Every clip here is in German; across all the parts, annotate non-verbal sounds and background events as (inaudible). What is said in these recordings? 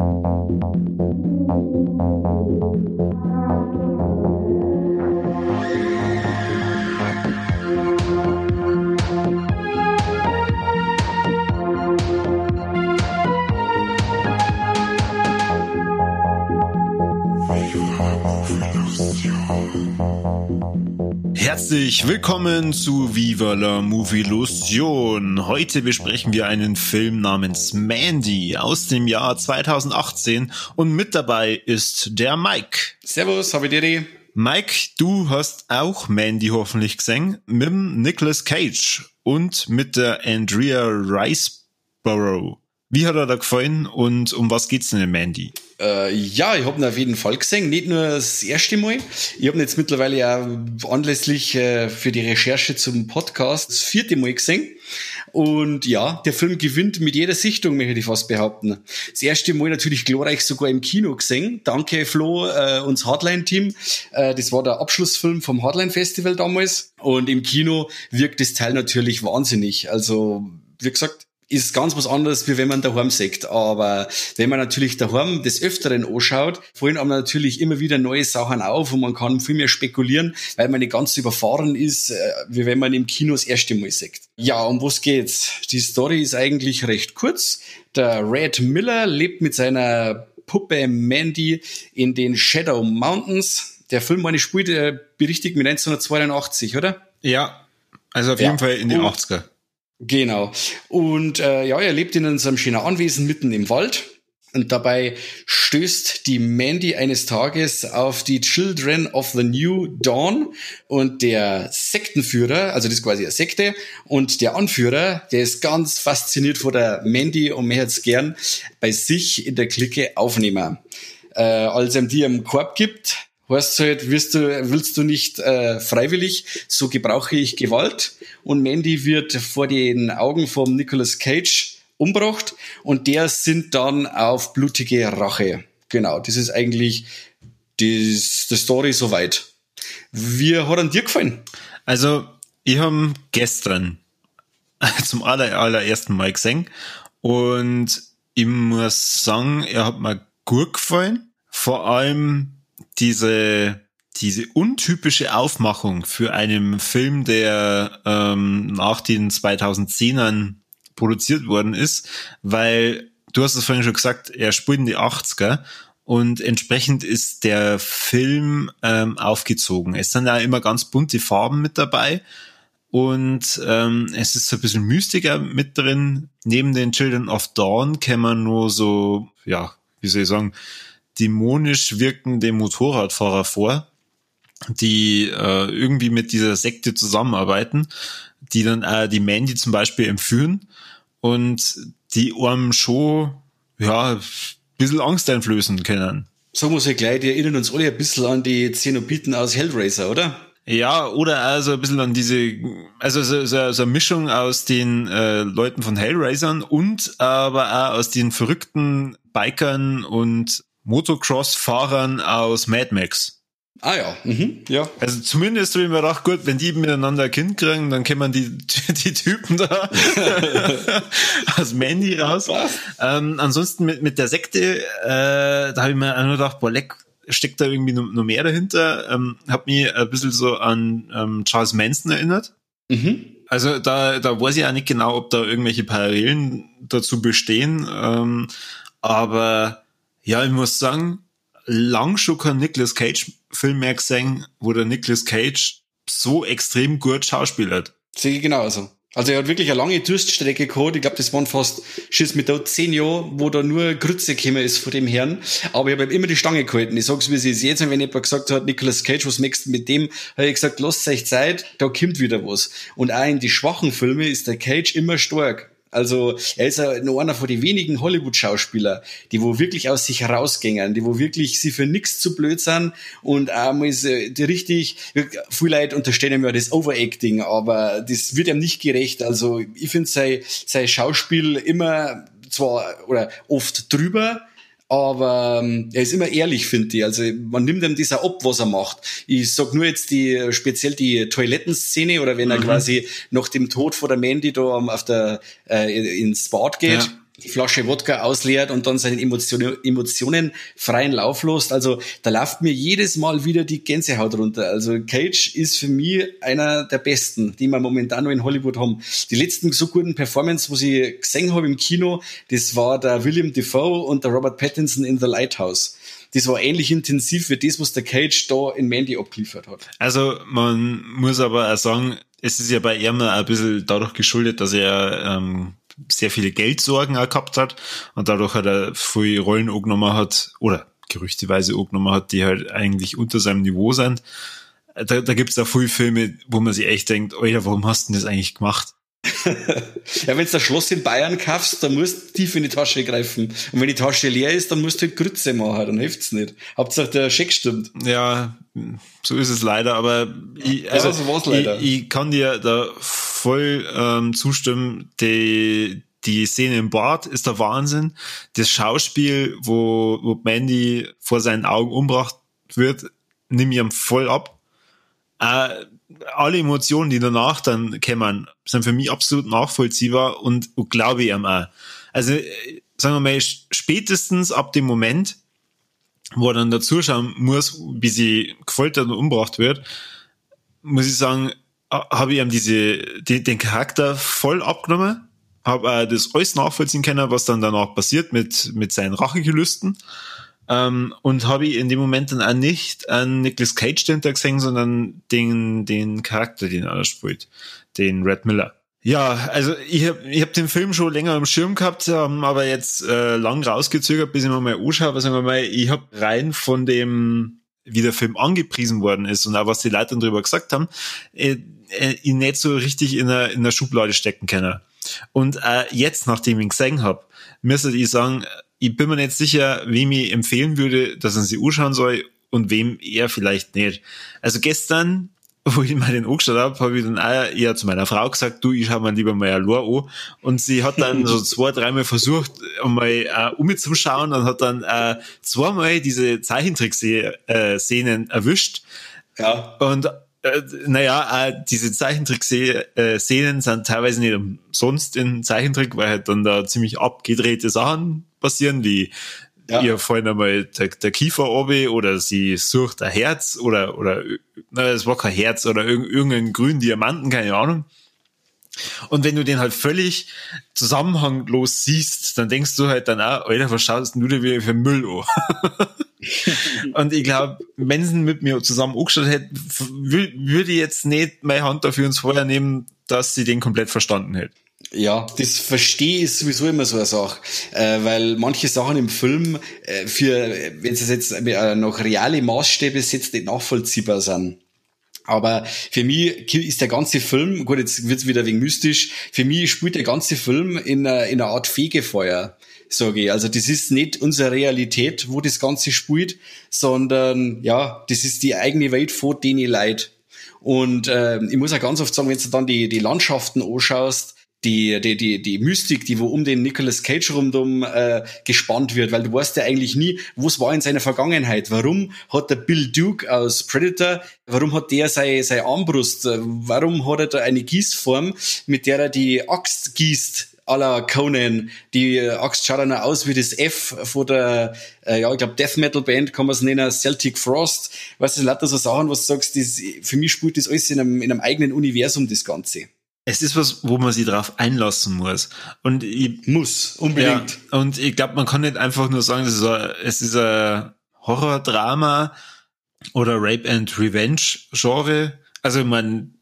Thank you. Herzlich willkommen zu Viva la Movilusion. Heute besprechen wir einen Film namens Mandy aus dem Jahr 2018 und mit dabei ist der Mike. Servus, habe dir Mike, du hast auch Mandy hoffentlich gesehen mit Nicolas Cage und mit der Andrea Riceborough. Wie hat er da gefallen und um was geht's denn in Mandy? Äh, ja, ich habe ihn auf jeden Fall gesehen. Nicht nur das erste Mal. Ich habe ihn jetzt mittlerweile ja anlässlich äh, für die Recherche zum Podcast das vierte Mal gesehen. Und ja, der Film gewinnt mit jeder Sichtung, möchte ich fast behaupten. Das erste Mal natürlich glorreich sogar im Kino gesehen. Danke Flo, äh, uns Hardline-Team. Äh, das war der Abschlussfilm vom Hardline-Festival damals. Und im Kino wirkt das Teil natürlich wahnsinnig. Also, wie gesagt, ist ganz was anderes, wie wenn man daheim sagt. Aber wenn man natürlich daheim des Öfteren anschaut, fallen einem natürlich immer wieder neue Sachen auf und man kann viel mehr spekulieren, weil man nicht ganz überfahren ist, äh, wie wenn man im Kino das erste Mal sagt. Ja, um was geht's? Die Story ist eigentlich recht kurz. Der Red Miller lebt mit seiner Puppe Mandy in den Shadow Mountains. Der Film, meine spielt, berichtigt mit 1982, oder? Ja, also auf ja. jeden Fall in den 80er. Genau. Und äh, ja, er lebt in unserem schönen Anwesen mitten im Wald. Und dabei stößt die Mandy eines Tages auf die Children of the New Dawn und der Sektenführer, also das ist quasi eine Sekte, und der Anführer, der ist ganz fasziniert von der Mandy und möchte es gern bei sich in der Clique aufnehmen. Äh, als er ihm die im Korb gibt, heißt halt, wirst du, willst du nicht äh, freiwillig, so gebrauche ich Gewalt. Und Mandy wird vor den Augen vom Nicolas Cage umbracht und der sind dann auf blutige Rache. Genau, das ist eigentlich die, die Story soweit. Wie hat an dir gefallen? Also, ich habe gestern (laughs) zum aller, allerersten Mal gesehen und ich muss sagen, er hat mir gut gefallen. Vor allem diese diese untypische Aufmachung für einen Film, der ähm, nach den 2010ern produziert worden ist, weil du hast es vorhin schon gesagt, er spielt in die 80er und entsprechend ist der Film ähm, aufgezogen. Es sind ja immer ganz bunte Farben mit dabei und ähm, es ist so ein bisschen Mystiker mit drin. Neben den Children of Dawn kann man nur so, ja, wie soll ich sagen, dämonisch wirkende Motorradfahrer vor, die äh, irgendwie mit dieser Sekte zusammenarbeiten, die dann äh, die Mandy zum Beispiel entführen und die einem schon ja, ein bisschen Angst einflößen können. So muss ich gleich, die erinnern uns alle ein bisschen an die Zenobiten aus Hellraiser, oder? Ja, oder also ein bisschen an diese, also so, so, so eine Mischung aus den äh, Leuten von Hellraisern und aber auch aus den verrückten Bikern und Motocross-Fahrern aus Mad Max. Ah ja, mhm, ja. Also zumindest habe ich mir gedacht, gut, wenn die miteinander ein Kind kriegen, dann man die, (laughs) die Typen da (laughs) aus Mandy raus. Ähm, ansonsten mit, mit der Sekte, äh, da habe ich mir nur gedacht, boah, leck, steckt da irgendwie noch, noch mehr dahinter. Ähm, hab mich ein bisschen so an ähm, Charles Manson erinnert. Mhm. Also da, da weiß ich auch nicht genau, ob da irgendwelche Parallelen dazu bestehen. Ähm, aber ja, ich muss sagen, lang schon kein Nicolas Cage Film mehr gesehen, wo der Nicolas Cage so extrem gut schauspielert. Sehe ich genauso. Also er hat wirklich eine lange Durststrecke gehabt. Ich glaube, das waren fast Schiss mit da zehn Jahre, wo da nur Grütze gekommen ist von dem Herrn. Aber ich habe immer die Stange gehalten. Ich sag's, wie es ist jetzt. Wenn jemand gesagt hat, Nicolas Cage, was möchtest du mit dem? Habe ich gesagt, lasst euch Zeit, da kommt wieder was. Und auch in die schwachen Filme ist der Cage immer stark. Also er ist nur einer von den wenigen Hollywood-Schauspieler, die wo wirklich aus sich herausgängen, die wo wirklich sie für nichts zu blöd sind und einmal ist die richtig, viele Leute unterstellen ihm ja das Overacting, aber das wird ihm nicht gerecht. Also ich finde sein, sein Schauspiel immer zwar oder oft drüber, aber ähm, er ist immer ehrlich, finde ich. Also man nimmt ihm das auch ab, was er macht. Ich sag nur jetzt die speziell die Toilettenszene oder wenn er mhm. quasi nach dem Tod von der Mandy da auf der äh, ins Bad geht. Ja. Die Flasche Wodka ausleert und dann seinen Emotionen, Emotionen freien Lauf lässt. Also da läuft mir jedes Mal wieder die Gänsehaut runter. Also Cage ist für mich einer der besten, die wir momentan noch in Hollywood haben. Die letzten so guten Performance, wo ich gesehen habe im Kino, das war der William Defoe und der Robert Pattinson in The Lighthouse das war ähnlich intensiv wie das, was der Cage da in Mandy abgeliefert hat. Also man muss aber auch sagen, es ist ja bei ihm ein bisschen dadurch geschuldet, dass er ähm, sehr viele Geldsorgen auch gehabt hat und dadurch hat er viele Rollen angenommen hat, oder gerüchteweise angenommen hat, die halt eigentlich unter seinem Niveau sind. Da, da gibt es auch viele Filme, wo man sich echt denkt, Alter, warum hast du denn das eigentlich gemacht? (laughs) ja, wenn du das Schloss in Bayern kaufst, dann musst du tief in die Tasche greifen. Und wenn die Tasche leer ist, dann musst du halt Grütze machen, dann hilft's nicht. Hauptsache der Scheck stimmt. Ja, so ist es leider, aber ich, also, ja, so war's leider. Ich, ich kann dir da voll ähm, zustimmen, die, die Szene im Bad ist der Wahnsinn. Das Schauspiel, wo, wo Mandy vor seinen Augen umbracht wird, nimm ihm voll ab. Äh, alle Emotionen, die danach dann kämen, sind für mich absolut nachvollziehbar und, und glaube ich ihm auch. Also, sagen wir mal, spätestens ab dem Moment, wo er dann dazu schauen muss, wie sie gefoltert und umgebracht wird, muss ich sagen, habe ich ihm diese, die, den Charakter voll abgenommen, habe äh, das alles nachvollziehen können, was dann danach passiert mit, mit seinen Rachegelüsten. Ähm, und habe ich in dem Moment dann auch nicht an Nicolas Cage dahinter gesehen, sondern den, den Charakter, den er spielt, den Red Miller. Ja, also ich habe ich hab den Film schon länger im Schirm gehabt, ähm, aber jetzt äh, lang rausgezögert, bis ich mir mal anschaue. Aber sagen wir mal, ich habe rein von dem, wie der Film angepriesen worden ist und auch was die Leute dann drüber gesagt haben, äh, äh, ihn nicht so richtig in der, in der Schublade stecken können. Und äh, jetzt, nachdem ich ihn gesehen habe, müsste ich sagen, ich bin mir nicht sicher, wem ich empfehlen würde, dass er sich anschauen soll und wem er vielleicht nicht. Also gestern, (laughs) wo ich mal den angeschaut habe, habe ich dann auch eher zu meiner Frau gesagt, du, ich schau mal lieber mal Lor an. Und sie hat dann (laughs) so zwei, dreimal versucht, mal äh, umzuschauen und hat dann äh, zweimal diese Zeichentrick-Szenen erwischt. Ja. Und äh, naja, äh, diese Zeichentrick-Szenen sind teilweise nicht umsonst in Zeichentrick, weil halt dann da ziemlich abgedrehte Sachen passieren, wie ja. ihr fallen einmal der, der Kiefer obi oder sie sucht ein Herz oder, oder, na, es war kein Herz oder irgendeinen grünen Diamanten, keine Ahnung. Und wenn du den halt völlig zusammenhanglos siehst, dann denkst du halt dann auch, Alter, was schaust du dir wieder für Müll an? (laughs) und ich glaube, wenn sie mit mir zusammen angeschaut hätte, würde ich jetzt nicht meine Hand dafür ins Feuer nehmen, dass sie den komplett verstanden hätte. Ja, das verstehe ich sowieso immer so eine Sache, äh, weil manche Sachen im Film äh, für, wenn sie jetzt äh, noch reale Maßstäbe setzt, nicht nachvollziehbar sind. Aber für mich ist der ganze Film, gut, jetzt wird's wieder wegen mystisch, für mich spielt der ganze Film in einer, in einer Art Fegefeuer, sage ich. Also das ist nicht unsere Realität, wo das Ganze spielt, sondern ja, das ist die eigene Welt von denen Leid. Und äh, ich muss auch ganz oft sagen, wenn du dann die, die Landschaften anschaust, die, die, die, die Mystik, die wo um den Nicolas Cage rundum äh, gespannt wird, weil du weißt ja eigentlich nie, was war in seiner Vergangenheit. Warum hat der Bill Duke aus Predator, warum hat der seine, seine Armbrust, warum hat er da eine Gießform, mit der er die Axt gießt? la Conan. Die Axt schaut dann aus wie das F von der, äh, ja, ich glaube, Death Metal Band kann man es nennen, Celtic Frost. Weißt du, lauter so Sachen, was du sagst, das, für mich spielt das alles in einem, in einem eigenen Universum, das Ganze es ist was, wo man sich drauf einlassen muss. Und ich, muss, unbedingt. Ja, und ich glaube, man kann nicht einfach nur sagen, es ist ein, es ist ein Horror-Drama oder Rape and Revenge Genre. Also man,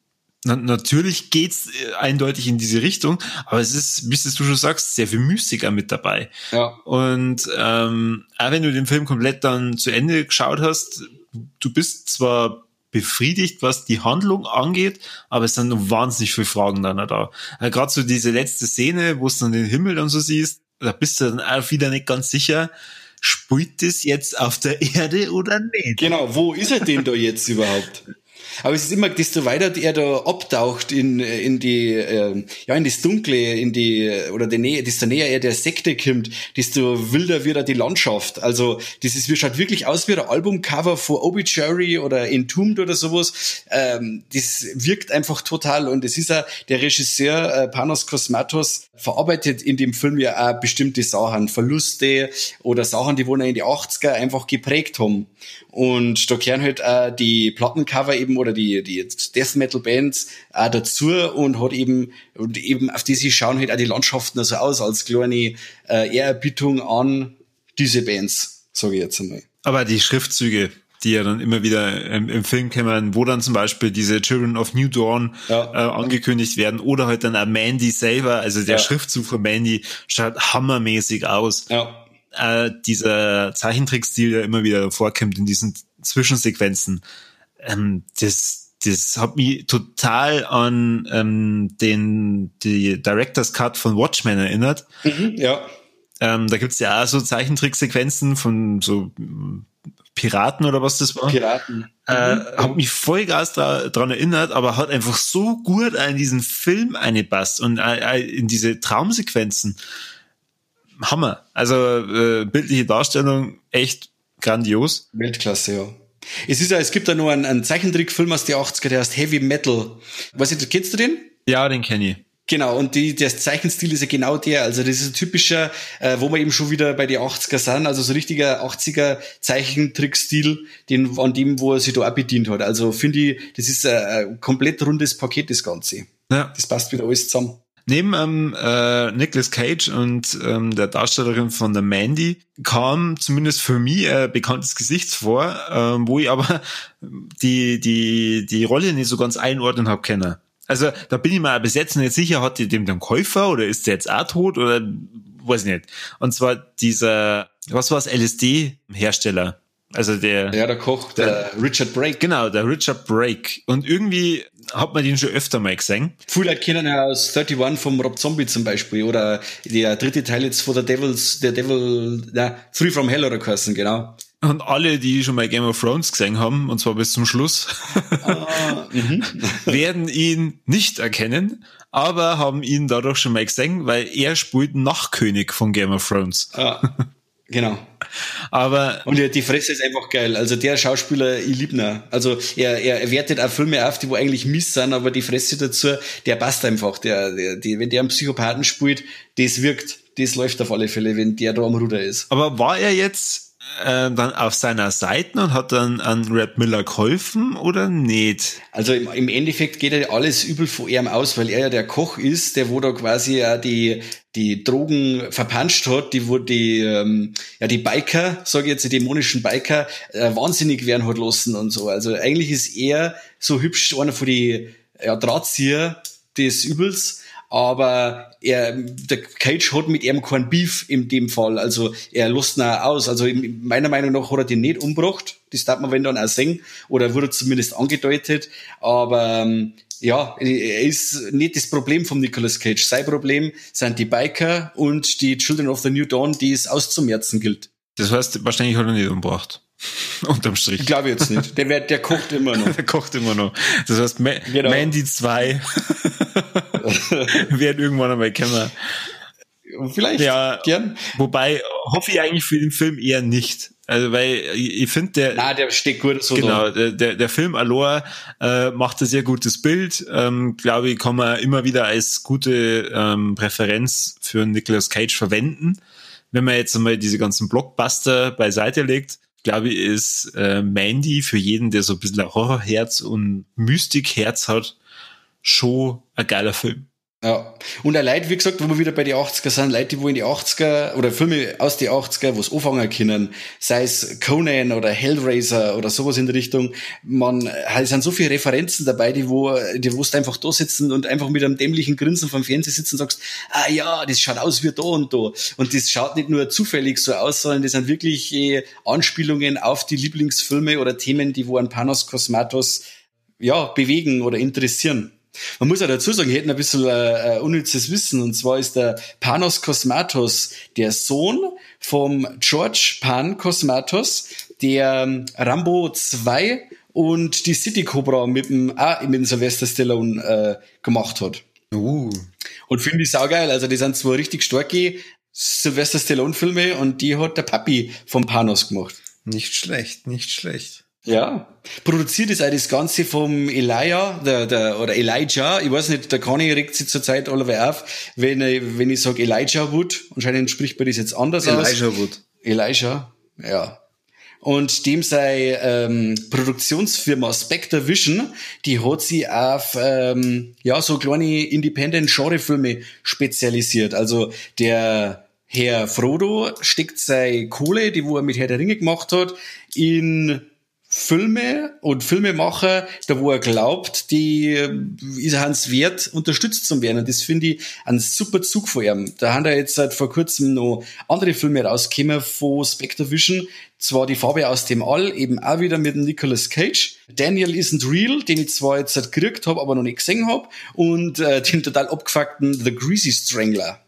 na, natürlich geht's äh, eindeutig in diese Richtung, aber es ist, wie du schon sagst, sehr viel Mystiker mit dabei. Ja. Und ähm, auch wenn du den Film komplett dann zu Ende geschaut hast, du bist zwar befriedigt, was die Handlung angeht, aber es sind noch wahnsinnig viele Fragen dann da. Äh, Gerade so diese letzte Szene, wo du dann den Himmel dann so siehst, da bist du dann auch wieder nicht ganz sicher, spielt das jetzt auf der Erde oder nicht? Genau, wo ist er denn da jetzt überhaupt? (laughs) Aber es ist immer, desto weiter er da abtaucht in, in die, äh, ja, in das Dunkle, in die, oder die Nähe, desto näher er der Sekte kommt, desto wilder wird er die Landschaft. Also, das ist, schaut wirklich aus wie ein Albumcover von Obituary oder Entombed oder sowas. Ähm, das wirkt einfach total und es ist ja der Regisseur äh, Panos Kosmatos verarbeitet in dem Film ja auch bestimmte Sachen, Verluste oder Sachen, die wohl in die 80er einfach geprägt haben. Und da kehren halt auch die Plattencover eben oder die, die Death Metal Bands auch dazu und hat eben, und eben auf die sie schauen halt auch die Landschaften so aus, als kleine äh, Ehrerbietung an diese Bands, sage ich jetzt einmal. Aber die Schriftzüge, die ja dann immer wieder im, im Film kommen, wo dann zum Beispiel diese Children of New Dawn ja. äh, angekündigt werden oder halt dann auch Mandy selber, also der ja. Schriftzug von Mandy schaut hammermäßig aus. Ja. Äh, dieser Zeichentrickstil, der immer wieder vorkommt in diesen Zwischensequenzen, ähm, das das hat mich total an ähm, den die Director's Cut von Watchmen erinnert. Mhm, ja. Ähm, da gibt's ja auch so Zeichentricksequenzen von so Piraten oder was das war. Piraten. Äh, mhm. Hat mich voll Gas da, dran erinnert, aber hat einfach so gut in diesen Film eingepasst und äh, in diese Traumsequenzen. Hammer. Also äh, bildliche Darstellung echt grandios. Weltklasse, ja. Es ist ja, es gibt da nur einen, einen Zeichentrickfilm aus den 80er, der heißt Heavy Metal. Was kennst du den? Ja, den kenne ich. Genau, und die, der Zeichenstil ist ja genau der. Also das ist ein typischer, äh, wo wir eben schon wieder bei den 80er sind, also so richtiger 80er Zeichentrickstil, den, an dem, wo er sich da auch bedient hat. Also finde ich, das ist ein, ein komplett rundes Paket, das Ganze. Ja. Das passt wieder alles zusammen. Neben ähm, äh, Nicolas Cage und ähm, der Darstellerin von der Mandy kam zumindest für mich ein bekanntes Gesicht vor, ähm, wo ich aber die, die, die Rolle nicht so ganz einordnen habe können. Also da bin ich mir bis jetzt nicht sicher, hat die dem den Käufer oder ist der jetzt auch tot oder weiß ich nicht. Und zwar dieser, was war es, LSD-Hersteller. Also der. Ja, der Koch, der, der, Richard Brake. Genau, der Richard Brake. Und irgendwie hat man den schon öfter mal gesehen. Viele kennen ja aus 31 vom Rob Zombie zum Beispiel oder der dritte Teil jetzt von der Devils, der Devil, na, Free from Hell oder Cursen, genau. Und alle, die schon mal Game of Thrones gesehen haben, und zwar bis zum Schluss, ah, (laughs) mhm. werden ihn nicht erkennen, aber haben ihn dadurch schon mal gesehen, weil er spielt Nachkönig von Game of Thrones. Ah, genau. Aber und die Fresse ist einfach geil. Also der Schauspieler, ich lieb ihn. Also er, er wertet auch Filme auf, die wo eigentlich Miss sind, aber die Fresse dazu, der passt einfach. Der, der, die, wenn der einen Psychopathen spielt, das wirkt. Das läuft auf alle Fälle, wenn der da am Ruder ist. Aber war er jetzt äh, dann auf seiner Seite und hat dann an Red Miller geholfen oder nicht? Also im, im Endeffekt geht ja alles übel vor ihm aus, weil er ja der Koch ist, der wo da quasi ja die die Drogen verpanscht hat, die wo die ähm, ja die Biker, sage ich jetzt die dämonischen Biker, äh, wahnsinnig werden hat lassen und so. Also eigentlich ist er so hübsch einer von die ja, Drahtzieher des Übels aber er, der Cage hat mit ihm kein Beef in dem Fall. Also er lässt ihn auch aus. Also meiner Meinung nach hat er den nicht umgebracht. Das darf man wenn dann auch sehen. Oder wurde zumindest angedeutet. Aber ähm, ja, er ist nicht das Problem von Nicolas Cage. Sein Problem sind die Biker und die Children of the New Dawn, die es auszumerzen gilt. Das heißt, wahrscheinlich hat er nicht umgebracht. (laughs) Unterm Strich. Ich glaube jetzt nicht. Der, wird, der kocht immer noch. (laughs) der kocht immer noch. Das heißt, Ma genau. Mandy 2 (laughs) wird irgendwann einmal kommen. Vielleicht, ja, gern. Wobei, hoffe ich eigentlich für den Film eher nicht. Also, weil ich finde, der. Na, der steht gut so. Genau, der, der, der Film Alor äh, macht ein sehr gutes Bild. Ähm, Glaube ich, kann man immer wieder als gute ähm, Präferenz für Nicolas Cage verwenden. Wenn man jetzt einmal diese ganzen Blockbuster beiseite legt, glaube ich, ist äh, Mandy für jeden, der so ein bisschen ein Horrorherz und Mystikherz hat, schon ein geiler Film. Ja. Und ein Leute, wie gesagt, wo wir wieder bei die 80er sind, Leute, die wo in die 80er oder Filme aus die 80er, wo es anfangen können, sei es Conan oder Hellraiser oder sowas in der Richtung, man, es sind so viele Referenzen dabei, die wo, die wo einfach da sitzen und einfach mit einem dämlichen Grinsen vom Fernseher sitzen und sagst, ah ja, das schaut aus wie da und da. Und das schaut nicht nur zufällig so aus, sondern das sind wirklich äh, Anspielungen auf die Lieblingsfilme oder Themen, die wo an Panos Cosmatos ja, bewegen oder interessieren. Man muss ja dazu sagen, wir hätten ein bisschen äh, äh, unnützes Wissen. Und zwar ist der Panos Kosmatos der Sohn vom George Pan Kosmatos, der ähm, Rambo 2 und die City Cobra mit dem, auch mit dem Sylvester Stallone äh, gemacht hat. Uh. Und finde ich saugeil. Also die sind zwar richtig starke Sylvester Stallone Filme und die hat der Papi vom Panos gemacht. Nicht schlecht, nicht schlecht. Ja. Produziert ist auch das Ganze vom Elijah, der, der, oder Elijah. Ich weiß nicht, der Conny regt sich zurzeit allerweil auf, wenn, ich, wenn ich sage Elijah Wood. Anscheinend spricht man das jetzt anders Elijah aus. Elijah Wood. Elijah, ja. Und dem sei ähm, Produktionsfirma Spectre Vision, die hat sich auf ähm, ja so kleine Independent Genrefilme spezialisiert. Also der Herr Frodo steckt seine Kohle, die wo er mit Herr der Ringe gemacht hat, in Filme und Filmemacher, da wo er glaubt, die ist er hans wert, unterstützt zu werden. Und das finde ich ein super Zug von ihm. Da haben da jetzt seit vor kurzem noch andere Filme rausgekommen von Spectre Vision. Zwar die Farbe aus dem All, eben auch wieder mit dem Nicolas Cage. Daniel Isn't Real, den ich zwar jetzt gekriegt habe, aber noch nicht gesehen habe. Und äh, den total abgefuckten The Greasy Strangler.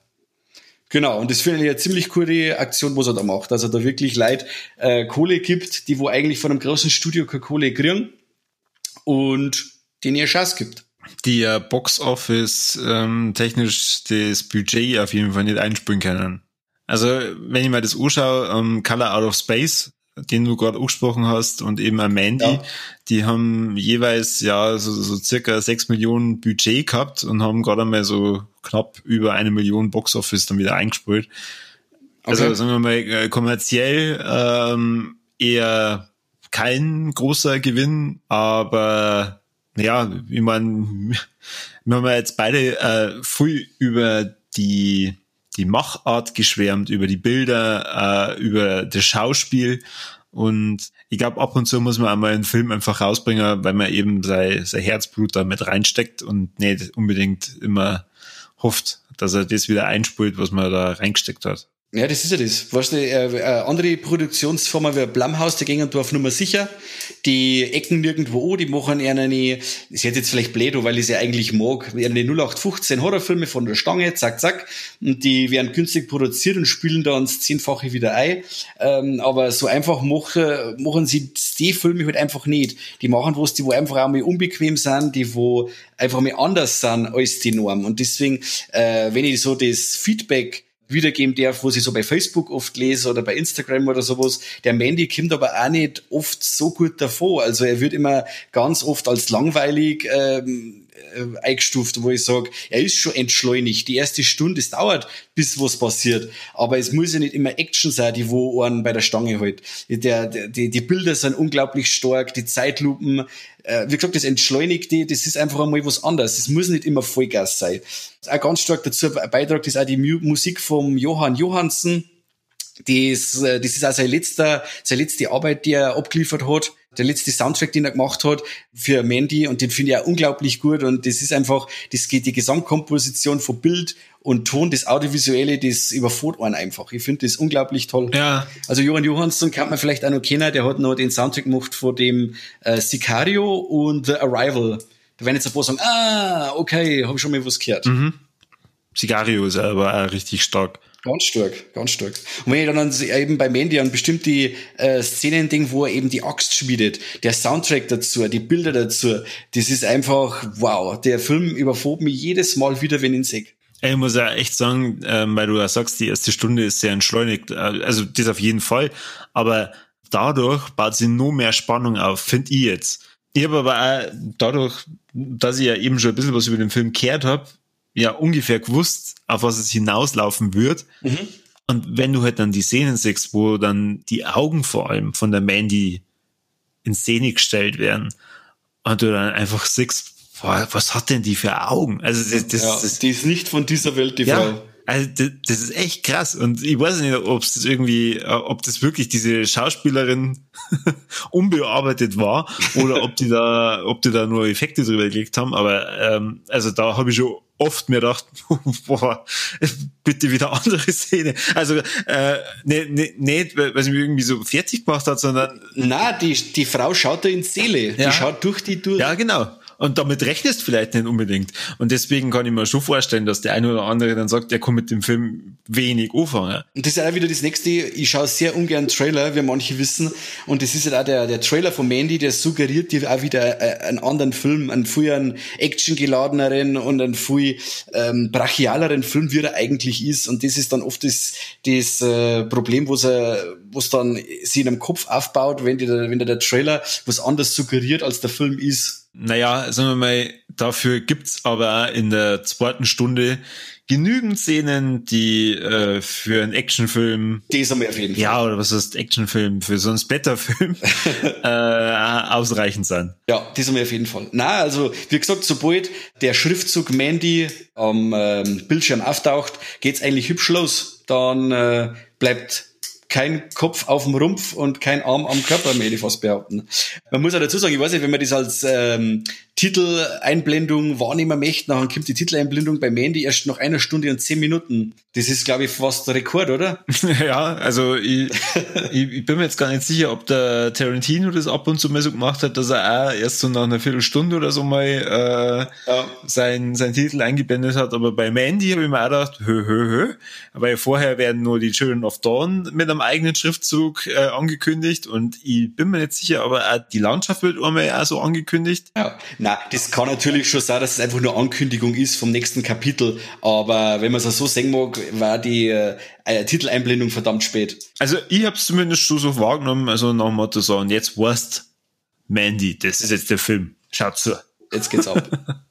Genau, und das finde ich eine ziemlich coole Aktion, was er da macht. Also da wirklich Leute äh, Kohle gibt, die wo eigentlich von einem großen Studio keine Kohle kriegen und denen ihr Chance gibt. Die ja Box Office ähm, technisch das Budget auf jeden Fall nicht einspringen können. Also wenn ich mal das anschaue, ähm, Color Out of Space, den du gerade angesprochen hast, und eben Mandy, ja. die haben jeweils ja so, so circa sechs Millionen Budget gehabt und haben gerade einmal so knapp über eine Million Boxoffice dann wieder eingespielt. Also okay. sagen wir mal äh, kommerziell ähm, eher kein großer Gewinn, aber ja, wie man, (laughs) wir haben jetzt beide äh, viel über die die Machart geschwärmt, über die Bilder, äh, über das Schauspiel. Und ich glaube, ab und zu muss man einmal einen Film einfach rausbringen, weil man eben sein, sein Herzblut da mit reinsteckt und nicht unbedingt immer hofft, dass er das wieder einspult, was man da reingesteckt hat. Ja, das ist ja das. Weißt du, äh, äh, andere Produktionsformen wie Blumhaus, die gehen auf Nummer sicher. Die Ecken nirgendwo an, die machen eher eine, das hört jetzt vielleicht blöd, weil ich sie eigentlich mag, eine 0815 Horrorfilme von der Stange, zack, zack. Und die werden günstig produziert und spielen dann das Zehnfache wieder ein. Ähm, aber so einfach machen, machen sie die Filme halt einfach nicht. Die machen was, die wo einfach auch mal unbequem sind, die wo einfach mal anders sind als die Norm. Und deswegen, äh, wenn ich so das Feedback wiedergeben darf, was ich so bei Facebook oft lese oder bei Instagram oder sowas. Der Mandy kommt aber auch nicht oft so gut davor. Also er wird immer ganz oft als langweilig ähm, äh, eingestuft, wo ich sage, er ist schon entschleunigt. Die erste Stunde, es dauert, bis was passiert. Aber es muss ja nicht immer Action sein, die wo einen bei der Stange hält. Der, der, die, die Bilder sind unglaublich stark, die Zeitlupen, äh, wie gesagt, das Entschleunigte, das ist einfach einmal was anderes. Das muss nicht immer Vollgas sein. Auch ganz stark dazu beitragt ist auch die Musik vom Johann Johansen. Das, äh, das ist auch seine letzte, seine letzte Arbeit, die er abgeliefert hat der letzte Soundtrack, den er gemacht hat für Mandy und den finde ich auch unglaublich gut und das ist einfach, das geht die Gesamtkomposition von Bild und Ton, das Audiovisuelle, das überfordert einen einfach. Ich finde das unglaublich toll. Ja. Also Johann Johansson kann man vielleicht auch noch kennen, der hat noch den Soundtrack gemacht von dem äh, Sicario und The Arrival. Da werden jetzt ein paar sagen, ah, okay, habe ich schon mal was gehört. Mhm. Sicario ist aber auch richtig stark. Ganz stark, ganz stark. Und wenn ich dann eben bei Mandy an bestimmte äh, Szenen denke, wo er eben die Axt schmiedet, der Soundtrack dazu, die Bilder dazu, das ist einfach wow. Der Film überfordert mich jedes Mal wieder, wenn ich ihn sehe. Ich muss ja echt sagen, ähm, weil du ja sagst, die erste Stunde ist sehr entschleunigt. Äh, also das auf jeden Fall. Aber dadurch baut sie nur mehr Spannung auf, finde ich jetzt. Ich habe aber auch dadurch, dass ich ja eben schon ein bisschen was über den Film gehört habe, ja ungefähr gewusst, auf was es hinauslaufen wird. Mhm. Und wenn du halt dann die Szenen siehst, wo dann die Augen vor allem von der Mandy in Szene gestellt werden und du dann einfach siehst, boah, was hat denn die für Augen? Also das, das, ja, das, die ist nicht von dieser Welt, die ja, Frau. Also das, das ist echt krass und ich weiß nicht, ob es das irgendwie, ob das wirklich diese Schauspielerin (laughs) unbearbeitet war oder ob die da, ob die da nur Effekte drüber gelegt haben. Aber ähm, also da habe ich schon oft mir gedacht, (laughs) boah, bitte wieder andere Szene. Also äh, nicht, ne, nicht, weil sie mich irgendwie so fertig gemacht hat, sondern na die die Frau schaut da in Seele, ja. die schaut durch die durch. Ja genau. Und damit rechnest vielleicht nicht unbedingt. Und deswegen kann ich mir schon vorstellen, dass der eine oder andere dann sagt, der kommt mit dem Film wenig anfangen. Und das ist auch wieder das nächste. Ich schaue sehr ungern Trailer, wie manche wissen. Und das ist ja halt auch der, der Trailer von Mandy, der suggeriert dir auch wieder äh, einen anderen Film, einen früheren actiongeladeneren und einen viel ähm, brachialeren Film, wie er eigentlich ist. Und das ist dann oft das, das äh, Problem, wo es dann sich in einem Kopf aufbaut, wenn, die, wenn der, der Trailer was anderes suggeriert, als der Film ist. Naja, sagen wir mal, dafür gibt's aber in der zweiten Stunde genügend Szenen, die äh, für einen Actionfilm. Die ist auf jeden Fall. Ja, oder was heißt Actionfilm? Für so einen Splatterfilm (laughs) äh, ausreichend sein. Ja, die sind wir auf jeden Fall. Na, also wie gesagt, sobald der Schriftzug Mandy am ähm, Bildschirm auftaucht, geht's eigentlich hübsch los. Dann äh, bleibt kein Kopf auf dem Rumpf und kein Arm am Körper, möchte ich fast behaupten. Man muss auch dazu sagen, ich weiß nicht, wenn man das als ähm, Titeleinblendung wahrnehmen möchte, dann kommt die Titeleinblendung bei Mandy erst nach einer Stunde und zehn Minuten. Das ist, glaube ich, fast Rekord, oder? (laughs) ja, also ich, (laughs) ich, ich, bin mir jetzt gar nicht sicher, ob der Tarantino das ab und zu mal so gemacht hat, dass er auch erst so nach einer Viertelstunde oder so mal äh, ja. sein, sein Titel eingeblendet hat. Aber bei Mandy habe ich mir auch gedacht, hö, hö, hö. Weil vorher werden nur die Children of Dawn mit einem eigenen Schriftzug äh, angekündigt und ich bin mir nicht sicher, aber auch die Landschaft wird einmal auch so angekündigt. Ja, na, das kann natürlich schon sein, dass es einfach nur Ankündigung ist vom nächsten Kapitel, aber wenn man es so sehen mag, war die äh, äh, Titeleinblendung verdammt spät. Also ich habe es zumindest schon so wahrgenommen, also nach dem Motto so, und jetzt weißt Mandy, das ist jetzt der Film. Schaut zu. Jetzt geht's ab. (laughs)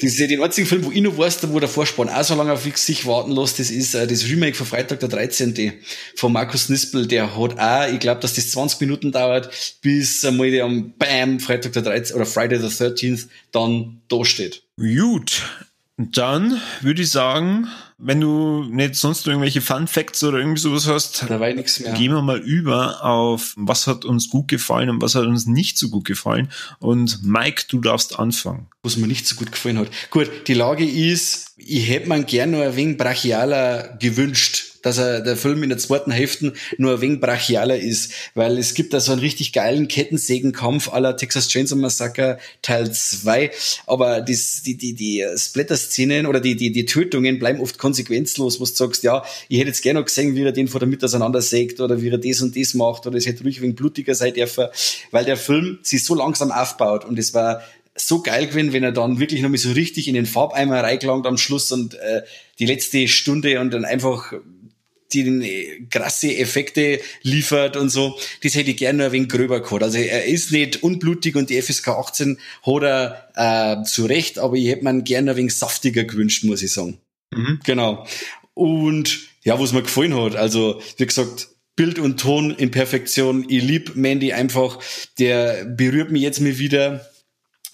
Das ist ja den einzigen Film, wo ich noch weiß, wo der Vorspann auch so lange auf sich warten lässt, das ist äh, das Remake von Freitag der 13. von Markus Nispel. Der hat auch, ich glaube, dass das 20 Minuten dauert, bis einmal der am Bam, Freitag der 13. oder Friday the 13th dann da steht. Gut. Dann würde ich sagen, wenn du nicht sonst irgendwelche Fun Facts oder irgendwie sowas hast, gehen wir mal über auf was hat uns gut gefallen und was hat uns nicht so gut gefallen. Und Mike, du darfst anfangen. Was mir nicht so gut gefallen hat. Gut, die Lage ist, ich hätte man gerne noch ein wenig brachialer gewünscht dass er der Film in der zweiten Hälfte nur ein wenig brachialer ist, weil es gibt da so einen richtig geilen Kettensägenkampf aller Texas Chainsaw Massacre Teil 2, aber das, die, die, die Splatter-Szenen oder die, die, die Tötungen bleiben oft konsequenzlos, wo du sagst, ja, ich hätte jetzt gerne noch gesehen, wie er den vor der Mitte auseinandersägt oder wie er das und das macht oder es hätte ruhig ein wenig blutiger sein dürfen, weil der Film sich so langsam aufbaut und es war so geil gewesen, wenn er dann wirklich noch mal so richtig in den Farbeimer reingelangt am Schluss und äh, die letzte Stunde und dann einfach die krasse Effekte liefert und so, das hätte ich gerne ein wenig gröber gehabt. Also er ist nicht unblutig und die FSK 18 hat er äh, zu Recht, aber ich hätte mir gerne ein wenig saftiger gewünscht, muss ich sagen. Mhm. Genau. Und ja, was mir gefallen hat, also wie gesagt, Bild und Ton in Perfektion. Ich lieb Mandy einfach. Der berührt mich jetzt mal wieder.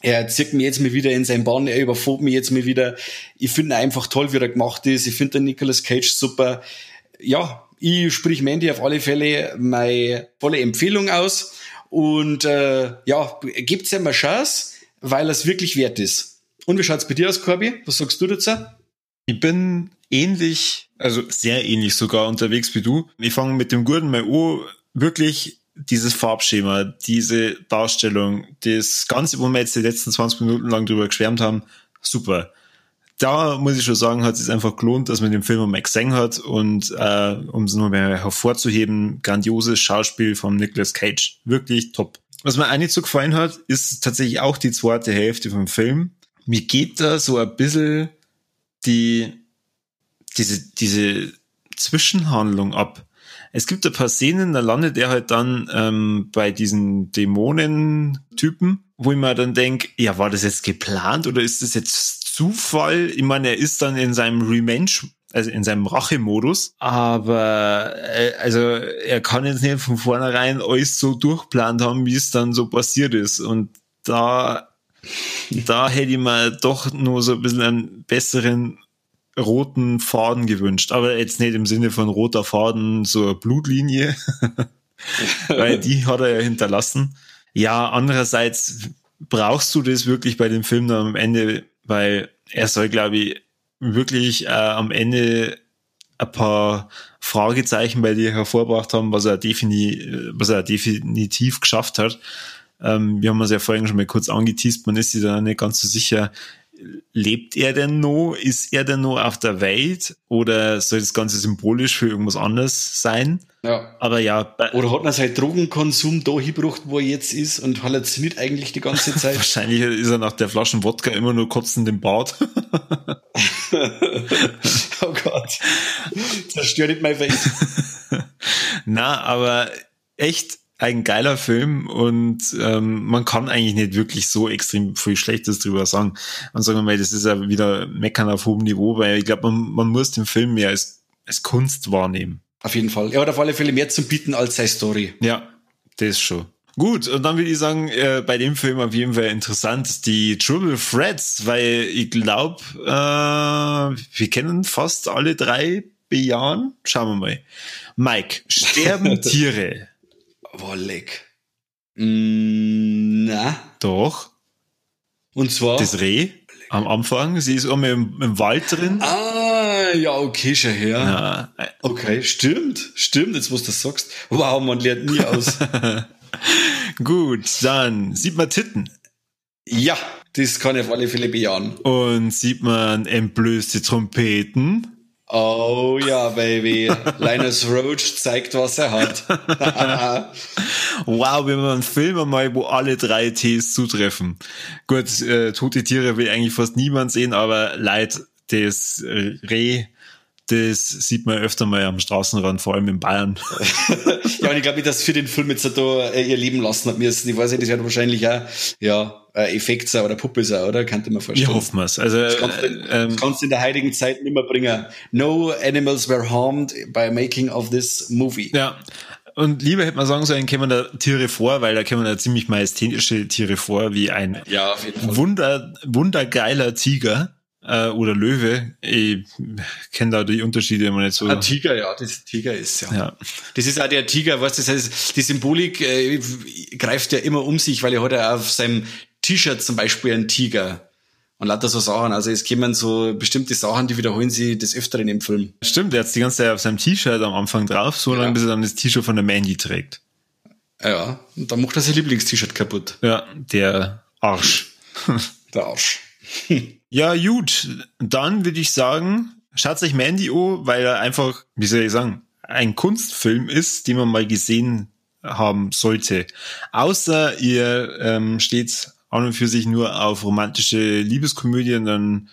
Er zieht mich jetzt mal wieder in sein Bahn. Er überfährt mich jetzt mal wieder. Ich finde einfach toll, wie er gemacht ist. Ich finde den Nicolas Cage super ja, ich sprich Mandy auf alle Fälle meine volle Empfehlung aus und äh, ja, gibt's ja mal Chance, weil es wirklich wert ist. Und wie schaut's bei dir aus, Corby? Was sagst du dazu? Ich bin ähnlich, also sehr ähnlich sogar unterwegs wie du. Ich fange mit dem Gurten mal an, wirklich dieses Farbschema, diese Darstellung, das Ganze, wo wir jetzt die letzten 20 Minuten lang drüber geschwärmt haben, super da muss ich schon sagen, hat es sich einfach gelohnt, dass man den Film mal gesehen hat und äh, um es nur mehr hervorzuheben, grandioses Schauspiel von Nicolas Cage. Wirklich top. Was mir nicht so gefallen hat, ist tatsächlich auch die zweite Hälfte vom Film. Mir geht da so ein bisschen die, diese, diese Zwischenhandlung ab. Es gibt ein paar Szenen, da landet er halt dann ähm, bei diesen Dämonen-Typen, wo ich mir dann denke, ja, war das jetzt geplant oder ist das jetzt Zufall. Ich meine, er ist dann in seinem Revenge, also in seinem Rachemodus, aber äh, also er kann jetzt nicht von vornherein alles so durchplant haben, wie es dann so passiert ist. Und da, da hätte ich mir doch nur so ein bisschen einen besseren roten Faden gewünscht. Aber jetzt nicht im Sinne von roter Faden, so Blutlinie, (laughs) weil die hat er ja hinterlassen. Ja, andererseits brauchst du das wirklich bei dem Film dann am Ende weil er soll, glaube ich, wirklich äh, am Ende ein paar Fragezeichen bei dir hervorgebracht haben, was er, defini was er definitiv geschafft hat. Ähm, wir haben uns ja vorhin schon mal kurz angeteased, man ist sich da nicht ganz so sicher, lebt er denn noch? Ist er denn noch auf der Welt? Oder soll das Ganze symbolisch für irgendwas anderes sein? Ja. Aber ja. Oder hat er seinen Drogenkonsum da hingebracht, wo er jetzt ist und halluziniert eigentlich die ganze (laughs) Zeit? Wahrscheinlich ist er nach der Flaschen Wodka immer nur kotzend im Bad. (laughs) oh Gott. Zerstört nicht mein Face. (laughs) Na, aber echt ein geiler Film und ähm, man kann eigentlich nicht wirklich so extrem viel Schlechtes drüber sagen. Und sagen wir mal, das ist ja wieder Meckern auf hohem Niveau, weil ich glaube, man, man muss den Film mehr als, als Kunst wahrnehmen. Auf jeden Fall. Er hat auf alle Fälle mehr zu bieten als seine Story. Ja, das schon. Gut, und dann würde ich sagen, äh, bei dem Film auf jeden Fall interessant die Triple Threats, weil ich glaube, äh, wir kennen fast alle drei bejahen. Schauen wir mal. Mike, sterben (laughs) Tiere? Boah, leck. Mm, na. Doch. Und zwar? Das Reh am Anfang. Sie ist einmal im, im Wald drin. Ah, ja, okay, schon her. Ja. Okay, stimmt. Stimmt, jetzt wo du das sagst. Wow, man lernt nie aus. (laughs) Gut, dann sieht man Titten. Ja, das kann ich auf alle Fälle bejahen. Und sieht man entblößte Trompeten. Oh ja, Baby. Linus Roach zeigt, was er hat. (laughs) wow, wir haben einen Film einmal, wo alle drei Ts zutreffen. Gut, äh, tote Tiere will eigentlich fast niemand sehen, aber Leid, das Reh, das sieht man öfter mal am Straßenrand, vor allem in Bayern. (laughs) ja, und ich glaube, dass für den Film jetzt da äh, ihr Leben lassen hat müssen. Ich weiß nicht, das wird wahrscheinlich auch, ja, Effekt sein oder Puppe sein, oder? Könnte man vorstellen. Ich hoffe es. Also, das kannst, du, ähm, das kannst du in der heutigen Zeit nicht mehr bringen. No animals were harmed by making of this movie. Ja. Und lieber hätte man sagen sollen, kämen da Tiere vor, weil da kämen da ziemlich majestätische Tiere vor, wie ein ja. Wunder, wundergeiler Tiger äh, oder Löwe. Ich kenne da die Unterschiede immer nicht so. Ein Tiger, ja, das Tiger ist ja. ja. Das ist auch der Tiger, was das heißt, die Symbolik äh, greift ja immer um sich, weil er hat ja auf seinem T-Shirt zum Beispiel einen Tiger. Und lauter so Sachen. Also es kommen so bestimmte Sachen, die wiederholen sie des Öfteren im Film. Stimmt, der hat die ganze Zeit auf seinem T-Shirt am Anfang drauf, so ja. lange bis er dann das T-Shirt von der Mandy trägt. Ja, und dann macht er sein Lieblings-T-Shirt kaputt. Ja, der Arsch. der Arsch. (laughs) ja, gut. Dann würde ich sagen, schaut euch Mandy an, weil er einfach, wie soll ich sagen, ein Kunstfilm ist, den man mal gesehen haben sollte. Außer ihr ähm, steht an und für sich nur auf romantische Liebeskomödien, dann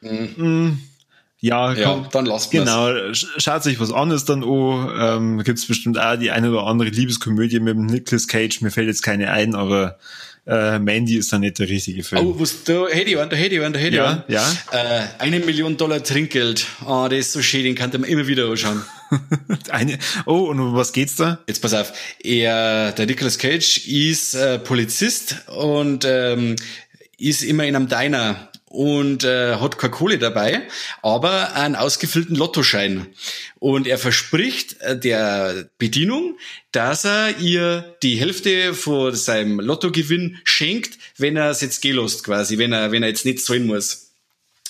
mhm. Ja, ja komm, dann lasst Genau, schaut sich was anderes dann an. Ähm, Gibt es bestimmt auch die eine oder andere Liebeskomödie mit dem Nicolas Cage. Mir fällt jetzt keine ein, aber äh, Mandy ist dann nicht der richtige Film. Oh, was, da hätte ich einen, da hätte ich einen, da hätte ich ja, Ja, äh, Eine Million Dollar Trinkgeld. Oh, das ist so schön, den kann man immer wieder anschauen. (laughs) eine, oh, und um was geht's da? Jetzt pass auf. Er, der Nicolas Cage ist äh, Polizist und ähm, ist immer in einem Diner und äh, hat keine Kohle dabei, aber einen ausgefüllten Lottoschein. Und er verspricht äh, der Bedienung, dass er ihr die Hälfte von seinem Lottogewinn schenkt, wenn er es jetzt gelost quasi, wenn er, wenn er jetzt nicht zahlen muss.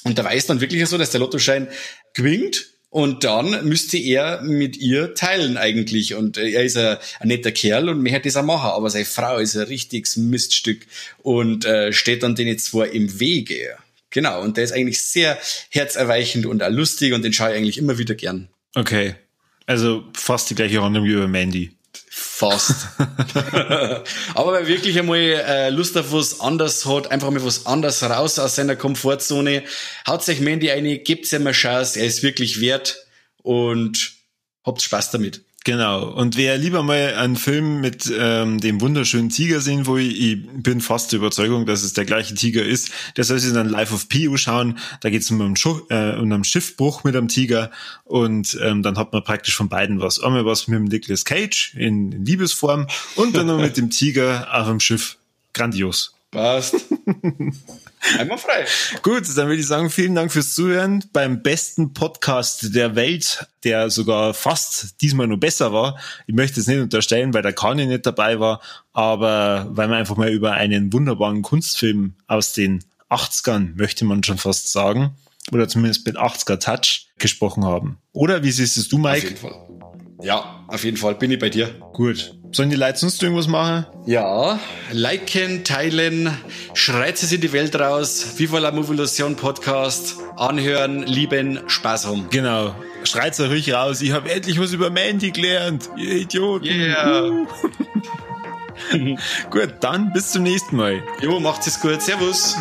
Und da weiß dann wirklich so, dass der Lottoschein gewinnt und dann müsste er mit ihr teilen eigentlich. Und er ist ein, netter Kerl und möchte das auch machen. Aber seine Frau ist ein richtiges Miststück und äh, steht dann denen zwar im Wege. Genau, und der ist eigentlich sehr herzerweichend und lustig und den schaue ich eigentlich immer wieder gern. Okay. Also fast die gleiche Handlung wie über Mandy. Fast. (laughs) Aber wer wirklich einmal äh, Lust auf was anderes hat, einfach mal was anderes raus aus seiner Komfortzone, haut sich Mandy eine, gebt ihm eine Chance, er ist wirklich wert und habt Spaß damit. Genau. Und wer lieber mal einen Film mit ähm, dem wunderschönen Tiger sehen will, ich bin fast der Überzeugung, dass es der gleiche Tiger ist, der soll sich dann Life of Pi schauen. Da geht es um, einen äh, um einen Schiffbruch mit einem Tiger und ähm, dann hat man praktisch von beiden was. Einmal was mit dem Nicolas Cage in Liebesform und dann noch mit dem (laughs) Tiger auf dem Schiff. Grandios. Passt. (laughs) Einmal frei. Gut, dann würde ich sagen, vielen Dank fürs Zuhören beim besten Podcast der Welt, der sogar fast diesmal nur besser war. Ich möchte es nicht unterstellen, weil der Kani nicht dabei war, aber weil wir einfach mal über einen wunderbaren Kunstfilm aus den 80ern, möchte man schon fast sagen, oder zumindest mit 80er Touch gesprochen haben. Oder wie siehst es du, Mike? Auf jeden Fall. Ja, auf jeden Fall bin ich bei dir. Gut. Sollen die Leute sonst irgendwas machen? Ja, liken, teilen, schreit es in die Welt raus. Viva la Movolution Podcast. Anhören, lieben, Spaß haben. Genau. Schreit euch ruhig raus. Ich habe endlich was über Mandy gelernt. Ihr Idioten. Yeah. (laughs) Gut, dann bis zum nächsten Mal. Jo, macht's es gut. Servus.